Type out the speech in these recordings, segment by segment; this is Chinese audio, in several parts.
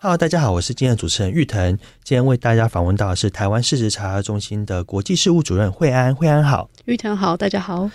，Hello，大家好，我是今天的主持人玉腾。今天为大家访问到的是台湾市值查核中心的国际事务主任惠安。惠安好，玉腾好，大家好。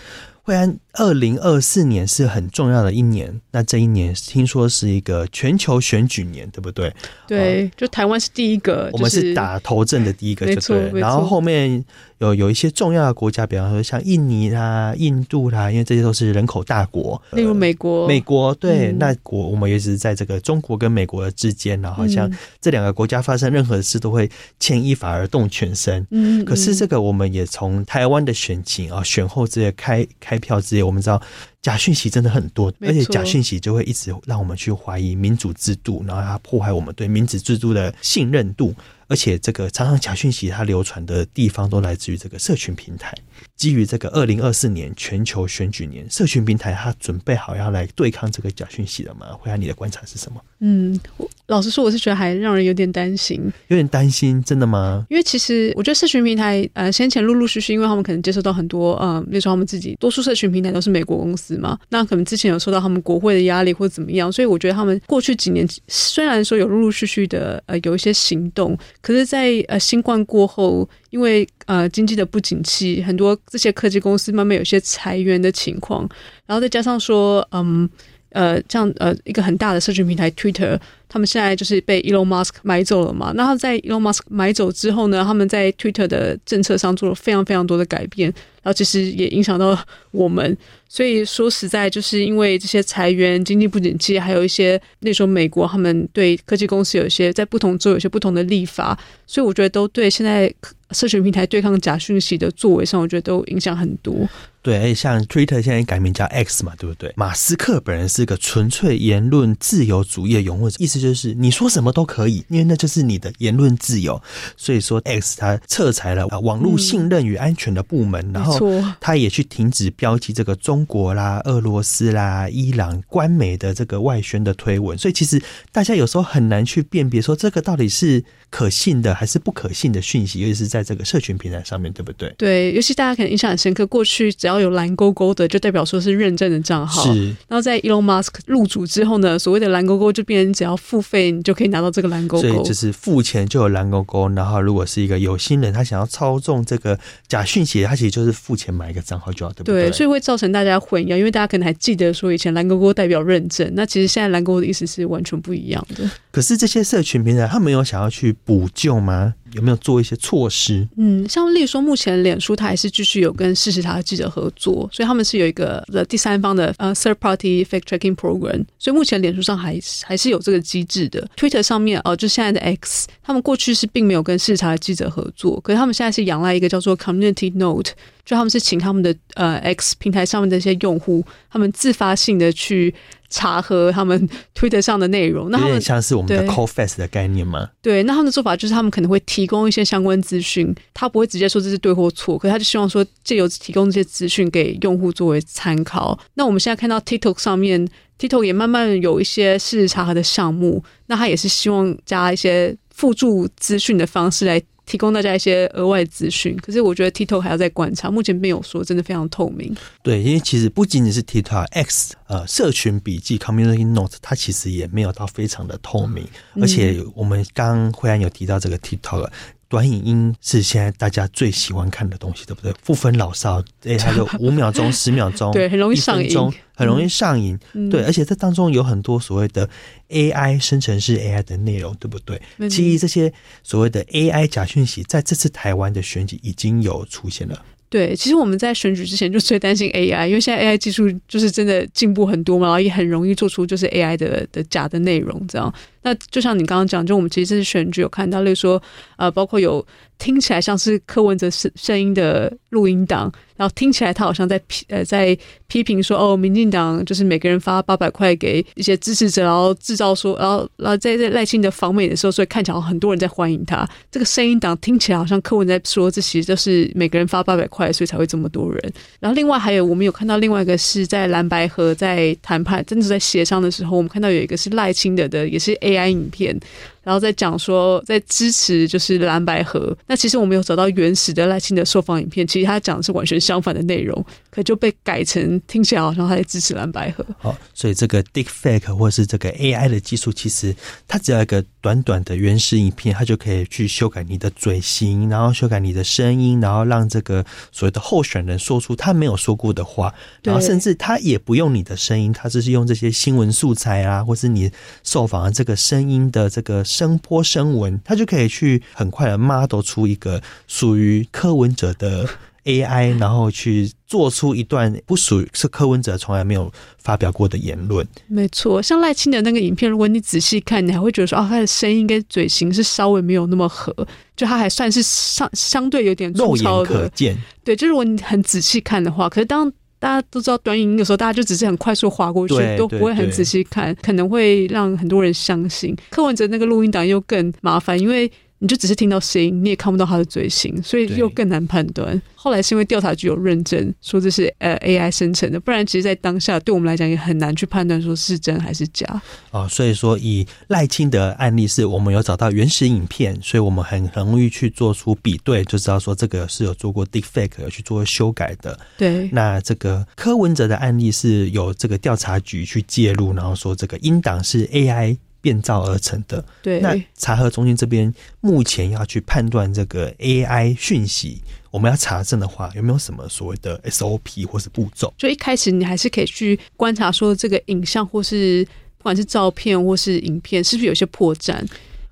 惠安，二零二四年是很重要的一年。那这一年听说是一个全球选举年，对不对？对，就台湾是第一个，我们是打头阵的第一个，就对。然后后面有有一些重要的国家，比方说像印尼啦、印度啦，因为这些都是人口大国。例如美国，呃、美国对，嗯、那国我们也是在这个中国跟美国的之间，然后好像这两个国家发生任何事都会牵一发而动全身。嗯，可是这个我们也从台湾的选情啊、选后这些开开票之夜，我们知道。假讯息真的很多，而且假讯息就会一直让我们去怀疑民主制度，然后它破坏我们对民主制度的信任度。而且这个常常假讯息它流传的地方都来自于这个社群平台。基于这个二零二四年全球选举年，社群平台它准备好要来对抗这个假讯息了吗？惠安，你的观察是什么？嗯，老实说，我是觉得还让人有点担心，有点担心，真的吗？因为其实我觉得社群平台呃，先前陆陆续续，因为他们可能接受到很多呃，比如说他们自己多数社群平台都是美国公司嘛，那可能之前有受到他们国会的压力或者怎么样，所以我觉得他们过去几年虽然说有陆陆续续的呃有一些行动，可是，在呃新冠过后，因为呃经济的不景气，很多这些科技公司慢慢有些裁员的情况，然后再加上说，嗯呃，像呃一个很大的社群平台 Twitter，他们现在就是被 Elon Musk 买走了嘛。那他在 Elon Musk 买走之后呢，他们在 Twitter 的政策上做了非常非常多的改变，后其实也影响到我们。所以说实在就是因为这些裁员、经济不景气，还有一些那时候美国他们对科技公司有一些在不同州有些不同的立法，所以我觉得都对现在社群平台对抗假讯息的作为上，我觉得都影响很多。对，而且像 Twitter 现在改名叫 X 嘛，对不对？马斯克本人是个纯粹言论自由主义的拥护者，意思就是你说什么都可以，因为那就是你的言论自由。所以说，X 他撤裁了网络信任与安全的部门，嗯、然后他也去停止标记这个中国啦、俄罗斯啦、伊朗官媒的这个外宣的推文。所以其实大家有时候很难去辨别说这个到底是可信的还是不可信的讯息，尤其是在这个社群平台上面对不对？对，尤其大家可能印象很深刻，过去只要有蓝勾勾的，就代表说是认证的账号。是，然后在 Elon Musk 入主之后呢，所谓的蓝勾勾就变成只要付费，你就可以拿到这个蓝勾勾。所以就是付钱就有蓝勾勾。然后如果是一个有心人，他想要操纵这个假讯息，他其实就是付钱买一个账号就要，对不对？对，所以会造成大家混淆，因为大家可能还记得说以前蓝勾勾代表认证，那其实现在蓝勾勾的意思是完全不一样的。可是这些社群平台，他们有想要去补救吗？有没有做一些措施？嗯，像例如说，目前脸书它还是继续有跟事实查的记者合作，所以他们是有一个的第三方的呃 third party fact checking program，所以目前脸书上还还是有这个机制的。Twitter 上面哦，就现在的 X，他们过去是并没有跟事实查核记者合作，可是他们现在是仰赖一个叫做 Community Note，就他们是请他们的呃 X 平台上面的一些用户，他们自发性的去。查核他们推特上的内容，那他们有点像是我们的 Cofacts 的概念吗？对，那他们的做法就是他们可能会提供一些相关资讯，他不会直接说这是对或错，可是他就希望说借由提供这些资讯给用户作为参考。那我们现在看到 TikTok 上面，TikTok 也慢慢有一些事实查核的项目，那他也是希望加一些辅助资讯的方式来。提供大家一些额外资讯，可是我觉得 TikTok 还要再观察，目前没有说真的非常透明。对，因为其实不仅仅是 TikTok X，呃，社群笔记 Community Note，它其实也没有到非常的透明。嗯、而且我们刚刚惠安有提到这个 TikTok。短影音是现在大家最喜欢看的东西，对不对？不分老少，哎，还有五秒钟、十秒钟，对，很容易上瘾，很容易上瘾。嗯、对，而且这当中有很多所谓的 AI 生成式 AI 的内容，对不对？嗯、其实这些所谓的 AI 假讯息，在这次台湾的选举已经有出现了。对，其实我们在选举之前就最担心 AI，因为现在 AI 技术就是真的进步很多嘛，然后也很容易做出就是 AI 的的假的内容这样。那就像你刚刚讲，就我们其实这次选举有看到，例如说，呃，包括有听起来像是柯文哲声声音的录音档。然后听起来他好像在批呃在批评说哦，民进党就是每个人发八百块给一些支持者，然后制造说，然后然后在在赖清德访美的时候，所以看起来很多人在欢迎他。这个声音档听起来好像柯文在说，这其实就是每个人发八百块，所以才会这么多人。然后另外还有我们有看到另外一个是在蓝白合在谈判，真的是在协商的时候，我们看到有一个是赖清德的，也是 A AI 影片。然后再讲说，在支持就是蓝白合。那其实我们有找到原始的赖清德受访影片，其实他讲的是完全相反的内容，可就被改成听起来好像他在支持蓝白合。好，所以这个 Deepfake 或是这个 AI 的技术，其实它只要一个短短的原始影片，它就可以去修改你的嘴型，然后修改你的声音，然后让这个所谓的候选人说出他没有说过的话，然后甚至他也不用你的声音，他只是用这些新闻素材啊，或是你受访的这个声音的这个。声波声纹，它就可以去很快的 model 出一个属于柯文哲的 AI，然后去做出一段不属于是柯文哲从来没有发表过的言论。没错，像赖清德那个影片，如果你仔细看，你还会觉得说，哦，他的声音跟嘴型是稍微没有那么合，就他还算是相相对有点粗糙的。肉眼可见。对，就是如果你很仔细看的话，可是当。大家都知道短影音有时候，大家就只是很快速划过去，都不会很仔细看，可能会让很多人相信。柯文哲那个录音档又更麻烦，因为。你就只是听到声音，你也看不到他的嘴型，所以又更难判断。后来是因为调查局有认证，说这是呃 AI 生成的，不然其实，在当下对我们来讲也很难去判断说是真还是假。哦，所以说以赖清德案例是我们有找到原始影片，所以我们很很容易去做出比对，就知道说这个是有做过 deepfake 有去做修改的。对，那这个柯文哲的案例是有这个调查局去介入，然后说这个音档是 AI。变造而成的。对，那查核中心这边目前要去判断这个 AI 讯息，我们要查证的话，有没有什么所谓的 SOP 或是步骤？就一开始你还是可以去观察，说这个影像或是不管是照片或是影片，是不是有些破绽？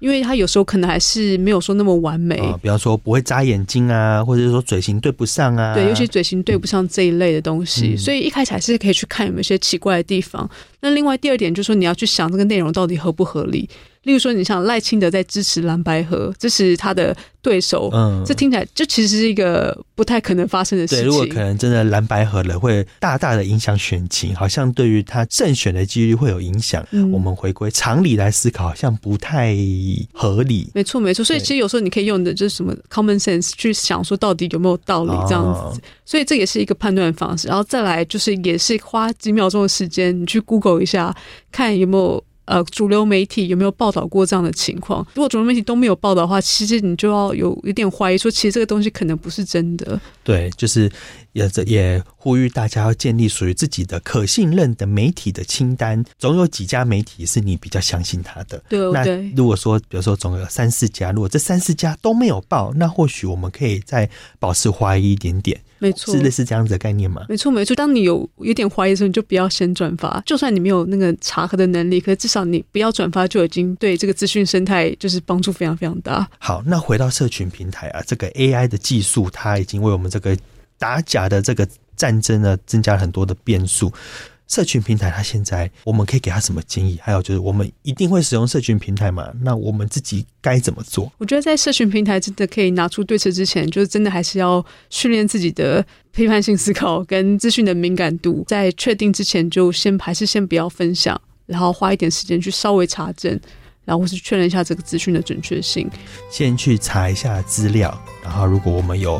因为他有时候可能还是没有说那么完美，啊，比方说不会眨眼睛啊，或者是说嘴型对不上啊，对，尤其嘴型对不上这一类的东西，嗯，所以一开始还是可以去看有没有一些奇怪的地方。那另外第二点就是说，你要去想这个内容到底合不合理。例如说，你像赖清德在支持蓝白河，支持他的对手，嗯，这听起来就其实是一个不太可能发生的事情。对，如果可能真的蓝白合了，会大大的影响选情，好像对于他胜选的几率会有影响。嗯，我们回归常理来思考，好像不太合理。没错，没错。所以其实有时候你可以用的就是什么 common sense 去想说到底有没有道理这样子。哦，所以这也是一个判断方式。然后再来就是也是花几秒钟的时间，你去 Google 一下，看有没有。呃，主流媒体有没有报道过这样的情况？如果主流媒体都没有报道的话，其实你就要有有点怀疑，说其实这个东西可能不是真的。对，就是也也呼吁大家要建立属于自己的可信任的媒体的清单。总有几家媒体是你比较相信他的。对，那如果说，比如说总有三四家，如果这三四家都没有报，那或许我们可以再保持怀疑一点点。没错，是类似这样子的概念吗？没错，没错。当你有有点怀疑的时候，你就不要先转发。就算你没有那个查核的能力，可是至少你不要转发，就已经对这个资讯生态就是帮助非常非常大。好，那回到社群平台啊，这个 AI 的技术，它已经为我们这个打假的这个战争呢，增加了很多的变数。社群平台，它现在我们可以给他什么建议？还有就是，我们一定会使用社群平台嘛？那我们自己该怎么做？我觉得在社群平台真的可以拿出对策之前，就是真的还是要训练自己的批判性思考跟资讯的敏感度。在确定之前，就先还是先不要分享，然后花一点时间去稍微查证，然后或是确认一下这个资讯的准确性。先去查一下资料，然后如果我们有